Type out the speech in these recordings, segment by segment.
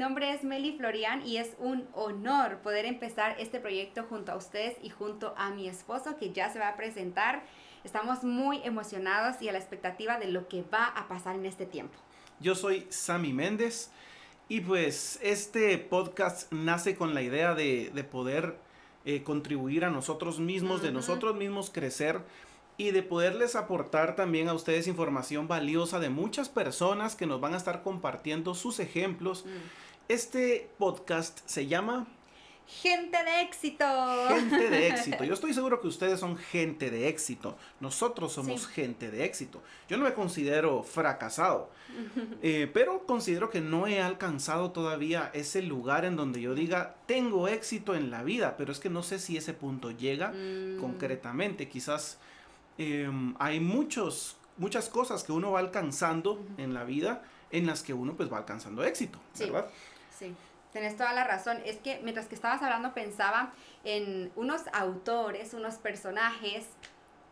nombre es Meli Florian y es un honor poder empezar este proyecto junto a ustedes y junto a mi esposo que ya se va a presentar. Estamos muy emocionados y a la expectativa de lo que va a pasar en este tiempo. Yo soy Sammy Méndez y pues este podcast nace con la idea de, poder eh, contribuir a nosotros mismos, de nosotros mismos crecer y de poderles aportar también a ustedes información valiosa de muchas personas que nos van a estar compartiendo sus ejemplos. Mm. Este podcast se llama Gente de éxito. Gente de éxito. Yo estoy seguro que ustedes son gente de éxito. Nosotros somos gente de éxito. Yo no me considero fracasado, eh, pero considero que no he alcanzado todavía ese lugar en donde yo diga, tengo éxito en la vida, pero es que no sé si ese punto llega mm. concretamente. Quizás Em, hay muchos, muchas cosas que uno va alcanzando en la vida en las que uno pues va alcanzando éxito, ¿verdad? Sí. Tienes toda la razón. Es que mientras que estabas hablando pensaba en unos autores, unos personajes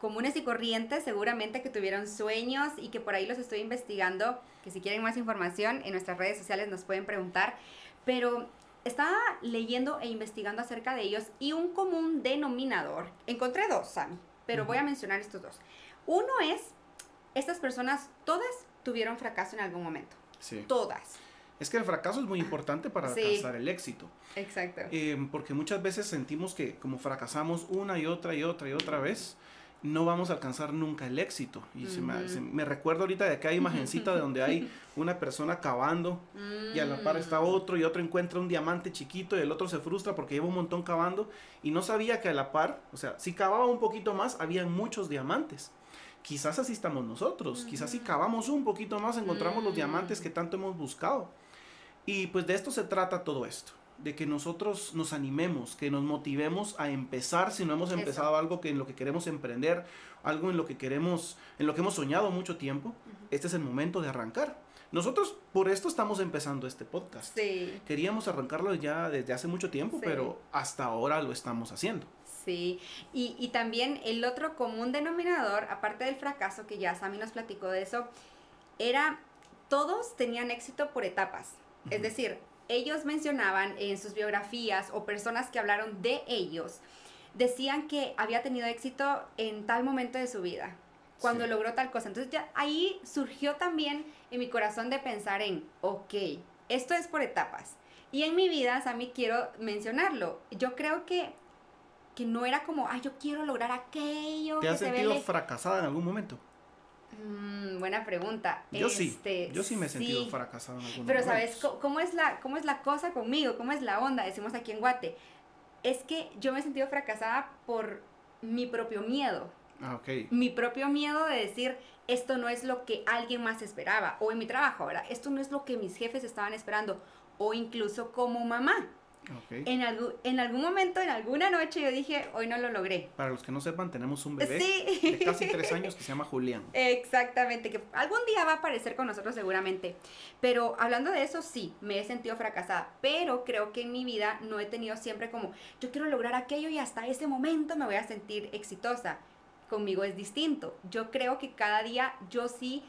comunes y corrientes, seguramente que tuvieron sueños y que por ahí los estoy investigando, que si quieren más información en nuestras redes sociales nos pueden preguntar, pero estaba leyendo e investigando acerca de ellos y un común denominador, encontré dos, Sammy pero voy a mencionar estos dos. Uno es, estas personas todas tuvieron fracaso en algún momento. Sí. Todas. Es que el fracaso es muy importante para alcanzar el éxito. Exacto. Eh, porque muchas veces sentimos que como fracasamos una y otra y otra y otra vez, no vamos a alcanzar nunca el éxito. Y se me, recuerdo ahorita de que hay imagencita de donde hay una persona cavando y a la par está mm. otro y otro encuentra un diamante chiquito y el otro se frustra porque lleva un montón cavando y no sabía que a la par, o sea, si cavaba un poquito más, había muchos diamantes. Quizás así estamos nosotros, quizás si cavamos un poquito más encontramos los diamantes que tanto hemos buscado. Y pues de esto se trata todo esto de que nosotros nos animemos, que nos motivemos a empezar si no hemos empezado algo que en lo que queremos emprender, algo en lo que queremos, en lo que hemos soñado mucho tiempo, este es el momento de arrancar. Nosotros por esto estamos empezando este podcast. Sí. Queríamos arrancarlo ya desde hace mucho tiempo, pero hasta ahora lo estamos haciendo. Sí, y, y, también el otro común denominador, aparte del fracaso, que ya Sammy nos platicó de eso, era todos tenían éxito por etapas. Es decir, ellos mencionaban en sus biografías o personas que hablaron de ellos, decían que había tenido éxito en tal momento de su vida, cuando logró tal cosa. Entonces ya ahí surgió también en mi corazón de pensar en, ok, esto es por etapas. Y en mi vida, Sammy, quiero mencionarlo. Yo creo que, que no era como, ay, yo quiero lograr aquello. ¿Te has sentido fracasada en algún momento? Mm, buena pregunta. Yo sí. Este, yo sí me he sentido fracasado en algún Pero ¿sabes cómo es, la, cómo es la cosa conmigo? ¿Cómo es la onda? Decimos aquí en Guate. Es que yo me he sentido fracasada por mi propio miedo. Ah. Mi propio miedo de decir, esto no es lo que alguien más esperaba. O en mi trabajo, ahora, esto no es lo que mis jefes estaban esperando. O incluso como mamá. En, algún, en algún momento, en alguna noche, yo dije, hoy no lo logré. Para los que no sepan, tenemos un bebé de casi tres años que se llama Julián. Exactamente, que algún día va a aparecer con nosotros seguramente. Pero hablando de eso, sí, me he sentido fracasada. Pero creo que en mi vida no he tenido siempre como, yo quiero lograr aquello y hasta ese momento me voy a sentir exitosa. Conmigo es distinto. Yo creo que cada día yo sí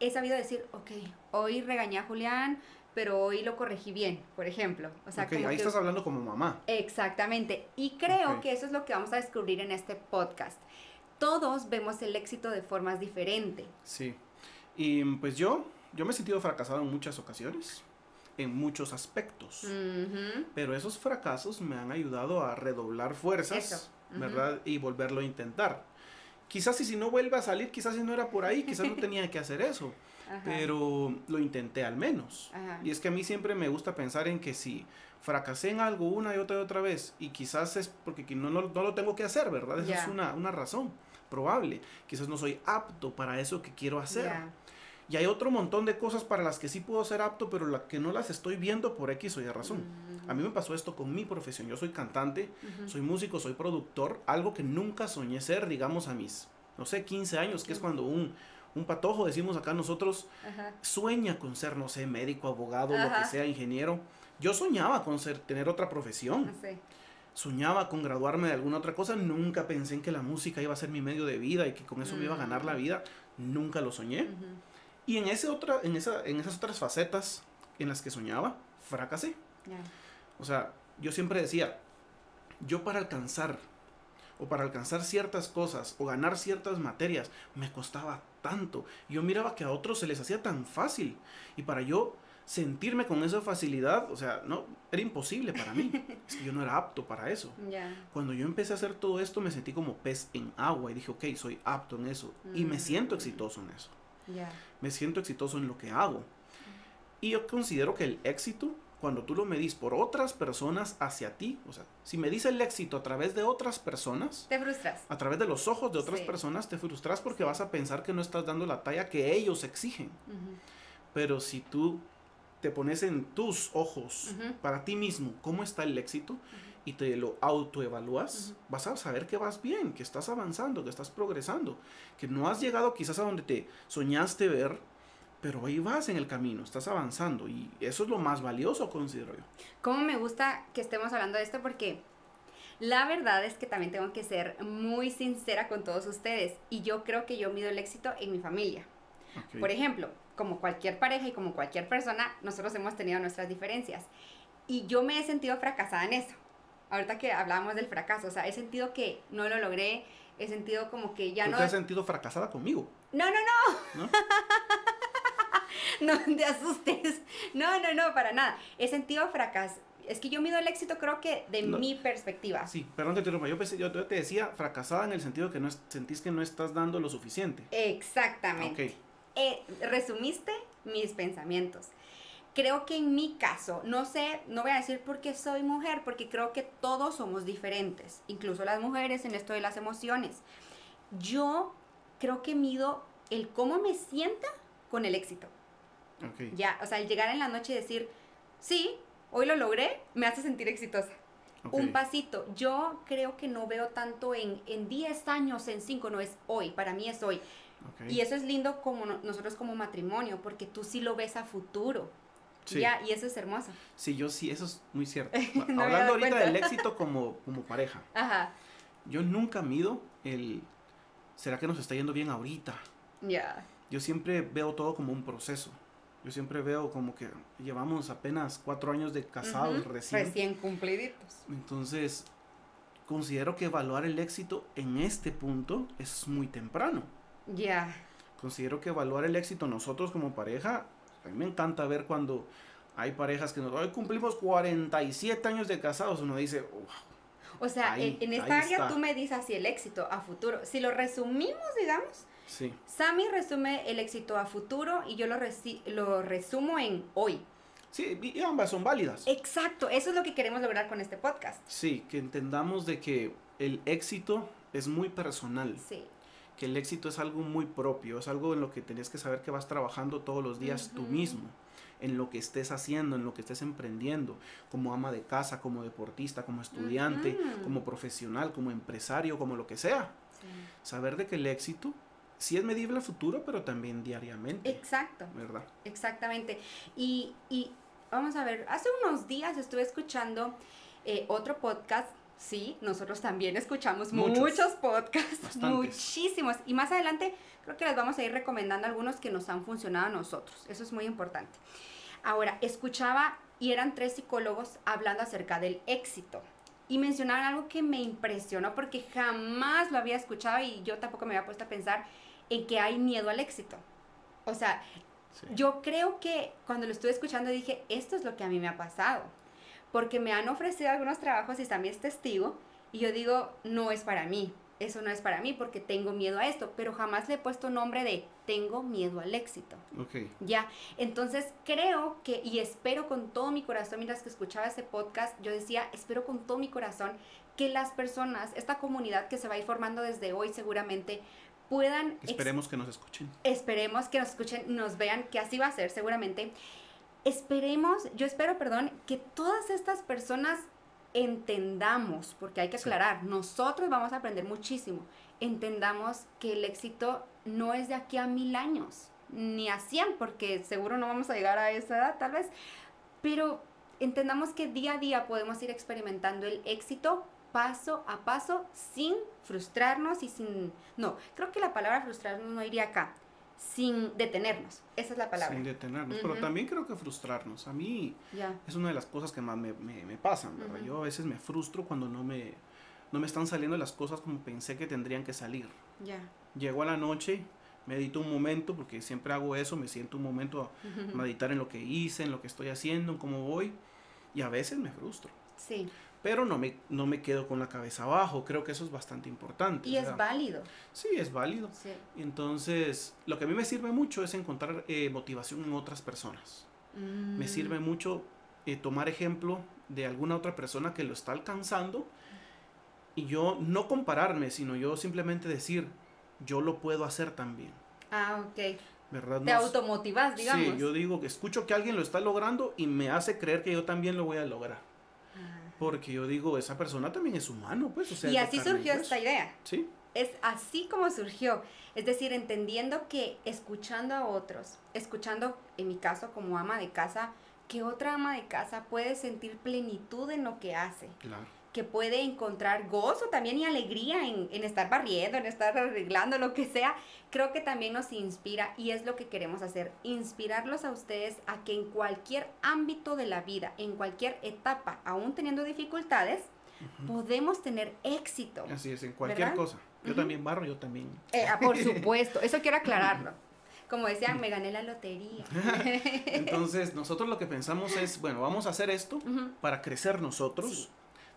he sabido decir, ok, hoy regañé a Julián, pero hoy lo corregí bien, por ejemplo. O sea, ahí estás hablando como mamá. Exactamente. Y creo que eso es lo que vamos a descubrir en este podcast. Todos vemos el éxito de formas diferentes. Sí. Y pues yo, yo me he sentido fracasado en muchas ocasiones, en muchos aspectos. Pero esos fracasos me han ayudado a redoblar fuerzas, ¿verdad? Y volverlo a intentar. Quizás si, si no vuelve a salir, quizás si no era por ahí, quizás no tenía que hacer eso pero lo intenté al menos. Y es que a mí siempre me gusta pensar en que si fracasé en algo una y otra y otra vez, y quizás es porque no, no, lo tengo que hacer, ¿verdad? Esa es una, una, razón probable. Quizás no soy apto para eso que quiero hacer. Y hay otro montón de cosas para las que sí puedo ser apto, pero la que no las estoy viendo por X o Y razón. A mí me pasó esto con mi profesión. Yo soy cantante, soy músico, soy productor, algo que nunca soñé ser, digamos, a mis, no sé, 15 años, que es cuando un, un patojo, decimos acá nosotros, sueña con ser, no sé, médico, abogado, lo que sea, ingeniero. Yo soñaba con ser, tener otra profesión. Soñaba con graduarme de alguna otra cosa. Nunca pensé en que la música iba a ser mi medio de vida y que con eso me iba a ganar la mm. vida. Nunca lo soñé. Y en, ese otra, en, esa, en esas otras facetas en las que soñaba, fracasé. O sea, yo siempre decía, yo para alcanzar o para alcanzar ciertas cosas o ganar ciertas materias me costaba tanto. Yo miraba que a otros se les hacía tan fácil y para yo sentirme con esa facilidad, o sea, no, era imposible para mí. es que yo no era apto para eso. Cuando yo empecé a hacer todo esto, me sentí como pez en agua y dije, ok, soy apto en eso. Y me siento mm. exitoso en eso. Me siento exitoso en lo que hago. Y yo considero que el éxito, cuando tú lo medís por otras personas hacia ti, o sea, si me dice el éxito a través de otras personas, te frustras. A través de los ojos de otras personas, te frustras porque vas a pensar que no estás dando la talla que ellos exigen. Pero si tú te pones en tus ojos para ti mismo cómo está el éxito y te lo autoevalúas, vas a saber que vas bien, que estás avanzando, que estás progresando, que no has llegado quizás a donde te soñaste ver, pero ahí vas en el camino, estás avanzando y eso es lo más valioso, considero yo. Cómo me gusta que estemos hablando de esto porque la verdad es que también tengo que ser muy sincera con todos ustedes y yo creo que yo mido el éxito en mi familia. Por ejemplo, como cualquier pareja y como cualquier persona, nosotros hemos tenido nuestras diferencias. Y yo me he sentido fracasada en eso. Ahorita que hablábamos del fracaso, o sea, he sentido que no lo logré, he sentido como que ya no... ¿Te has sentido fracasada conmigo? No, no, no. ¿No? no te asustes. No, no, no, para nada. He sentido fracaso. Es que yo mido el éxito creo que de mi perspectiva. Sí, perdón te interrumpa. Yo, yo, te decía fracasada en el sentido que no sentís que no estás dando lo suficiente. Exactamente. Ok. Eh, resumiste mis pensamientos. Creo que en mi caso, no sé, no voy a decir porque soy mujer, porque creo que todos somos diferentes, incluso las mujeres en esto de las emociones. Yo creo que mido el cómo me sienta con el éxito. Ya, o sea, el llegar en la noche y decir, sí, hoy lo logré, me hace sentir exitosa. Un pasito. Yo creo que no veo tanto en, en 10 años, en 5, no es hoy, para mí es hoy. Y eso es lindo como nosotros como matrimonio, porque tú sí lo ves a futuro. Ya, y eso es hermoso. Sí, yo sí, eso es muy cierto. Hablando ahorita del éxito como, como pareja. Ajá. Yo nunca mido el, ¿será que nos está yendo bien ahorita? Ya. Yo siempre veo todo como un proceso. Yo siempre veo como que llevamos apenas cuatro años de casados recién. Recién cumpliditos. Entonces, considero que evaluar el éxito en este punto es muy temprano. Ya. Considero que evaluar el éxito nosotros como pareja, a mí me encanta ver cuando hay parejas que nos, hoy cumplimos 47 años de casados, uno dice, wow. O sea, en, esta área tú me dices así el éxito a futuro. Si lo resumimos, digamos, sí. Sammy resume el éxito a futuro y yo lo, lo resumo en hoy. Sí, y ambas son válidas. Exacto, eso es lo que queremos lograr con este podcast. Sí, que entendamos de que el éxito es muy personal. Sí que el éxito es algo muy propio, es algo en lo que tenés que saber que vas trabajando todos los días tú mismo, en lo que estés haciendo, en lo que estés emprendiendo, como ama de casa, como deportista, como estudiante, como profesional, como empresario, como lo que sea. Saber de que el éxito sí es medible a futuro, pero también diariamente. Exacto. ¿Verdad? Exactamente. Y, y vamos a ver, hace unos días estuve escuchando eh, otro podcast Sí, nosotros también escuchamos muchos, podcasts, muchísimos. Y más adelante creo que les vamos a ir recomendando algunos que nos han funcionado a nosotros. Eso es muy importante. Ahora, escuchaba y eran tres psicólogos hablando acerca del éxito. Y mencionaron algo que me impresionó porque jamás lo había escuchado y yo tampoco me había puesto a pensar en que hay miedo al éxito. O sea, yo creo que cuando lo estuve escuchando dije, esto es lo que a mí me ha pasado porque me han ofrecido algunos trabajos y también es testigo y yo digo, no es para mí, eso no es para mí porque tengo miedo a esto, pero jamás le he puesto nombre de tengo miedo al éxito. Ok. Ya, entonces creo que y espero con todo mi corazón, mientras que escuchaba este podcast, yo decía, espero con todo mi corazón que las personas, esta comunidad que se va a ir formando desde hoy seguramente, puedan... Esperemos que nos escuchen. Esperemos que nos escuchen, nos vean, que así va a ser seguramente esperemos, yo espero, perdón, que todas estas personas entendamos, porque hay que aclarar, nosotros vamos a aprender muchísimo, entendamos que el éxito no es de aquí a mil años, ni a cien, porque seguro no vamos a llegar a esa edad tal vez, pero entendamos que día a día podemos ir experimentando el éxito paso a paso sin frustrarnos y sin... No, creo que la palabra frustrarnos no iría acá, sin detenernos. Esa es la palabra. Sin detenernos. Pero también creo que frustrarnos. A mí es una de las cosas que más me, me, pasan, ¿verdad? Yo a veces me frustro cuando no me, no me están saliendo las cosas como pensé que tendrían que salir. Ya. Llego a la noche, medito un momento, porque siempre hago eso, me siento un momento a meditar en lo que hice, en lo que estoy haciendo, en cómo voy, y a veces me frustro. Sí pero no me, no me quedo con la cabeza abajo. Creo que eso es bastante importante. Y es válido. Sí, es válido. Sí. Entonces, lo que a mí me sirve mucho es encontrar eh, motivación en otras personas. Me sirve mm. mucho eh, tomar ejemplo de alguna otra persona que lo está alcanzando y yo no compararme, sino yo simplemente decir, yo lo puedo hacer también. Ah, ok. ¿verdad? Te automotivas, digamos. Sí, yo digo que escucho que alguien lo está logrando y me hace creer que yo también lo voy a lograr. Porque yo digo, esa persona también es humano, pues. O sea, y así surgió esta idea. Sí. Es así como surgió. Es decir, entendiendo que escuchando a otros, escuchando, en mi caso, como ama de casa, que otra ama de casa puede sentir plenitud en lo que hace. Claro que puede encontrar gozo también y alegría en, estar barriendo, en estar arreglando, lo que sea, creo que también nos inspira y es lo que queremos hacer, inspirarlos a ustedes a que en cualquier ámbito de la vida, en cualquier etapa, aún teniendo dificultades, podemos tener éxito. Así es, en cualquier cosa. Yo también barro, yo también. Eh, ah, por supuesto, eso quiero aclararlo. Como decían, me gané la lotería. Entonces, nosotros lo que pensamos es, bueno, vamos a hacer esto para crecer nosotros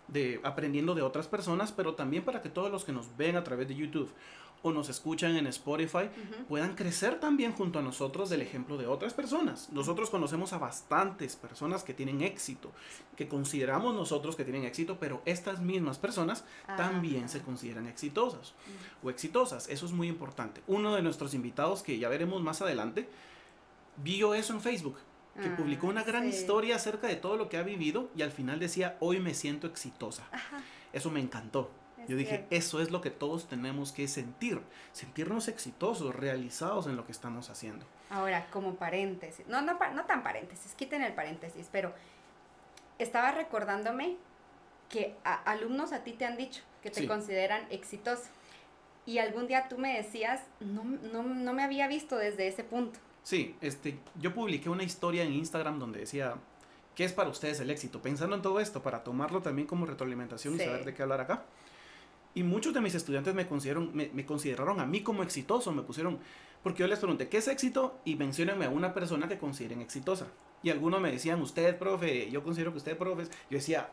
de aprendiendo de otras personas, pero también para que todos los que nos ven a través de YouTube o nos escuchan en Spotify puedan crecer también junto a nosotros del ejemplo de otras personas. Nosotros conocemos a bastantes personas que tienen éxito, que consideramos nosotros que tienen éxito, pero estas mismas personas también se consideran exitosas o exitosas. Eso es muy importante. Uno de nuestros invitados, que ya veremos más adelante, vio eso en Facebook que publicó una gran historia acerca de todo lo que ha vivido y al final decía, hoy me siento exitosa. Eso me encantó. Yo dije, eso es lo que todos tenemos que sentir, sentirnos exitosos, realizados en lo que estamos haciendo. Ahora, como paréntesis, no, no, no tan paréntesis, quiten el paréntesis, pero estaba recordándome que alumnos a ti te han dicho que te consideran exitoso. Y algún día tú me decías, no, no, no me había visto desde ese punto. Sí, este, yo publiqué una historia en Instagram donde decía, ¿qué es para ustedes el éxito? Pensando en todo esto, para tomarlo también como retroalimentación y saber de qué hablar acá. Y muchos de mis estudiantes me, consideraron, me, consideraron a mí como exitoso, me pusieron, porque yo les pregunté, ¿qué es éxito? Y menciónenme a una persona que consideren exitosa. Y algunos me decían, usted, profe, yo considero que usted, profe. Yo decía,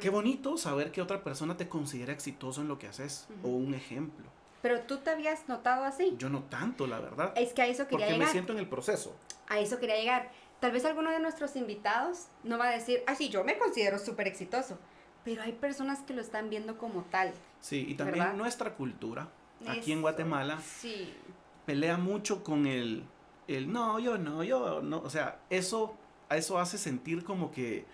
qué bonito saber que otra persona te considera exitoso en lo que haces, o un ejemplo. Pero tú te habías notado así. Yo no tanto, la verdad. Es que a eso quería llegar. Porque me siento en el proceso. A eso quería llegar. Tal vez alguno de nuestros invitados no va a decir, ah, sí, yo me considero súper exitoso. Pero hay personas que lo están viendo como tal. Sí, y también nuestra cultura, aquí en Guatemala, pelea mucho con el, el, no, yo no, yo no. O sea, eso, eso hace sentir como que,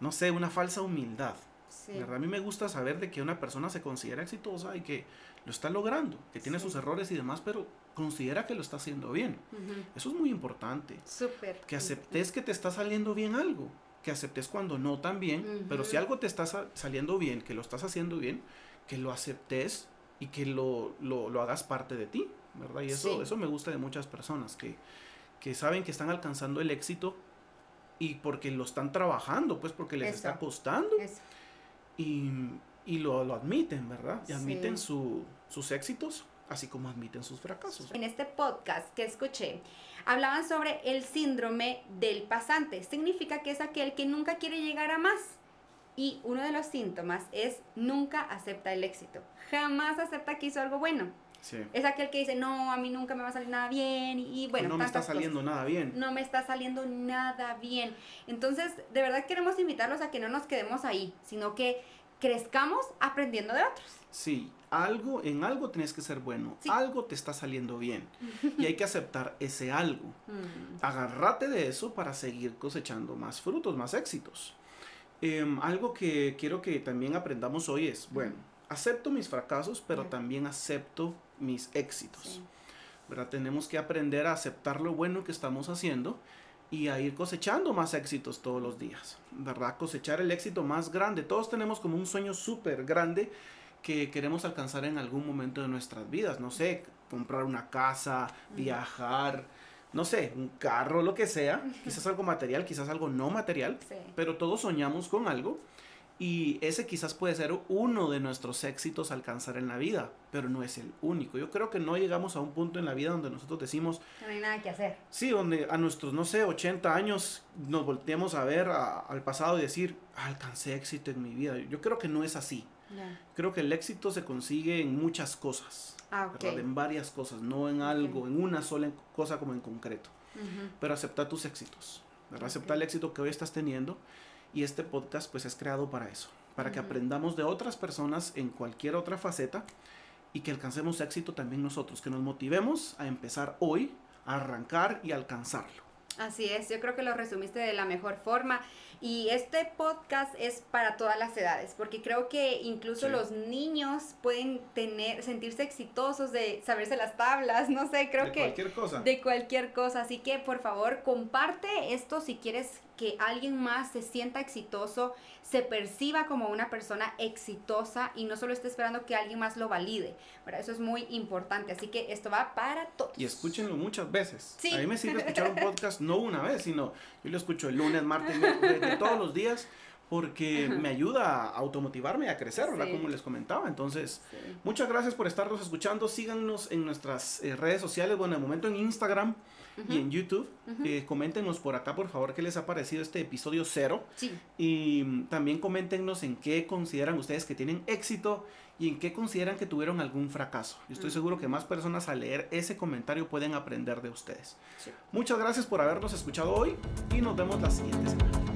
no sé, una falsa humildad. Sí. ¿verdad? A mí me gusta saber de que una persona se considera exitosa y que lo está logrando, que tiene sus errores y demás, pero considera que lo está haciendo bien. Eso es muy importante. Súper. Que aceptes que te está saliendo bien algo, que aceptes cuando no también, pero si algo te está saliendo bien, que lo estás haciendo bien, que lo aceptes y que lo, lo, hagas parte de ti, ¿verdad? Y eso, eso me gusta de muchas personas, que, que saben que están alcanzando el éxito y porque lo están trabajando, pues porque les está costando. Y y lo, lo admiten, ¿verdad? Y admiten su, sus éxitos, así como admiten sus fracasos. En este podcast que escuché, hablaban sobre el síndrome del pasante. Significa que es aquel que nunca quiere llegar a más. Y uno de los síntomas es nunca acepta el éxito. Jamás acepta que hizo algo bueno. Sí. Es aquel que dice, no, a mí nunca me va a salir nada bien. Y, bueno, no me está saliendo nada bien. No me está saliendo nada bien. Entonces, de verdad queremos invitarlos a que no nos quedemos ahí, sino que crezcamos aprendiendo de otros. Sí, algo, en algo tienes que ser bueno, algo te está saliendo bien y hay que aceptar ese algo. Mm. Agárrate de eso para seguir cosechando más frutos, más éxitos. Em, algo que quiero que también aprendamos hoy es, bueno, acepto mis fracasos, pero también acepto mis éxitos. ¿verdad? Tenemos que aprender a aceptar lo bueno que estamos haciendo y a ir cosechando más éxitos todos los días, ¿verdad? Cosechar el éxito más grande. Todos tenemos como un sueño súper grande que queremos alcanzar en algún momento de nuestras vidas. No sé, comprar una casa, viajar, no sé, un carro, lo que sea. Quizás algo material, quizás algo no material. Pero todos soñamos con algo. Y ese quizás puede ser uno de nuestros éxitos alcanzar en la vida, pero no es el único. Yo creo que no llegamos a un punto en la vida donde nosotros decimos... No hay nada que hacer. Sí, donde a nuestros, no sé, 80 años nos volteemos a ver al pasado y decir, alcancé éxito en mi vida. Yo creo que no es así. Creo que el éxito se consigue en muchas cosas, ah, en varias cosas, no en algo, en una sola cosa como en concreto. Pero acepta tus éxitos, ¿verdad? acepta el éxito que hoy estás teniendo y este podcast pues es creado para eso, para que aprendamos de otras personas en cualquier otra faceta y que alcancemos éxito también nosotros, que nos motivemos a empezar hoy, a arrancar y alcanzarlo. Así es, yo creo que lo resumiste de la mejor forma. Y este podcast es para todas las edades, porque creo que incluso los niños pueden tener, sentirse exitosos de saberse las tablas, no sé, creo que... De cualquier cosa. De cualquier cosa. Así que por favor, comparte esto si quieres que alguien más se sienta exitoso, se perciba como una persona exitosa y no solo esté esperando que alguien más lo valide. Eso es muy importante. Así que esto va para todos. Y escúchenlo muchas veces. A mí me sirve escuchar un podcast no una vez, sino yo lo escucho el lunes, martes, de, todos los días porque me ayuda a automotivarme a crecer, ¿verdad? Como les comentaba. Entonces, muchas gracias por estarnos escuchando. Síganos en nuestras eh, redes sociales, bueno, de momento en Instagram y en YouTube. Uh coméntenos por acá, por favor, qué les ha parecido este episodio cero. Sí. Y mm, también coméntenos en qué consideran ustedes que tienen éxito y en qué consideran que tuvieron algún fracaso. Yo estoy seguro que más personas al leer ese comentario pueden aprender de ustedes. Muchas gracias por habernos escuchado hoy y nos vemos la siguiente semana.